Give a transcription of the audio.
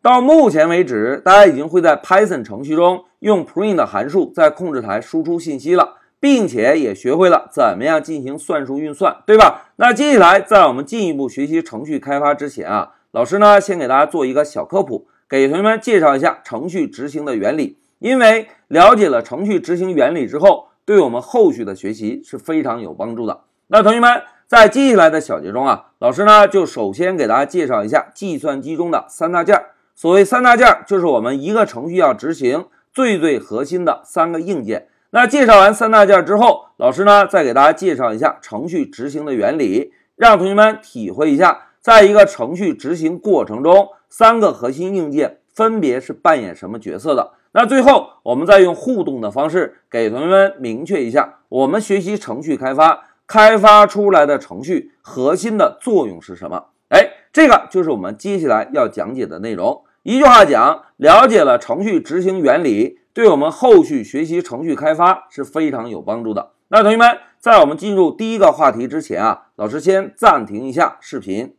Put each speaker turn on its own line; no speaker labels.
到目前为止，大家已经会在 Python 程序中用 print 函数在控制台输出信息了，并且也学会了怎么样进行算术运算，对吧？那接下来，在我们进一步学习程序开发之前啊，老师呢先给大家做一个小科普，给同学们介绍一下程序执行的原理。因为了解了程序执行原理之后，对我们后续的学习是非常有帮助的。那同学们在接下来的小节中啊，老师呢就首先给大家介绍一下计算机中的三大件儿。所谓三大件，就是我们一个程序要执行最最核心的三个硬件。那介绍完三大件之后，老师呢再给大家介绍一下程序执行的原理，让同学们体会一下，在一个程序执行过程中，三个核心硬件分别是扮演什么角色的。那最后，我们再用互动的方式给同学们明确一下，我们学习程序开发开发出来的程序核心的作用是什么？哎，这个就是我们接下来要讲解的内容。一句话讲，了解了程序执行原理，对我们后续学习程序开发是非常有帮助的。那同学们，在我们进入第一个话题之前啊，老师先暂停一下视频。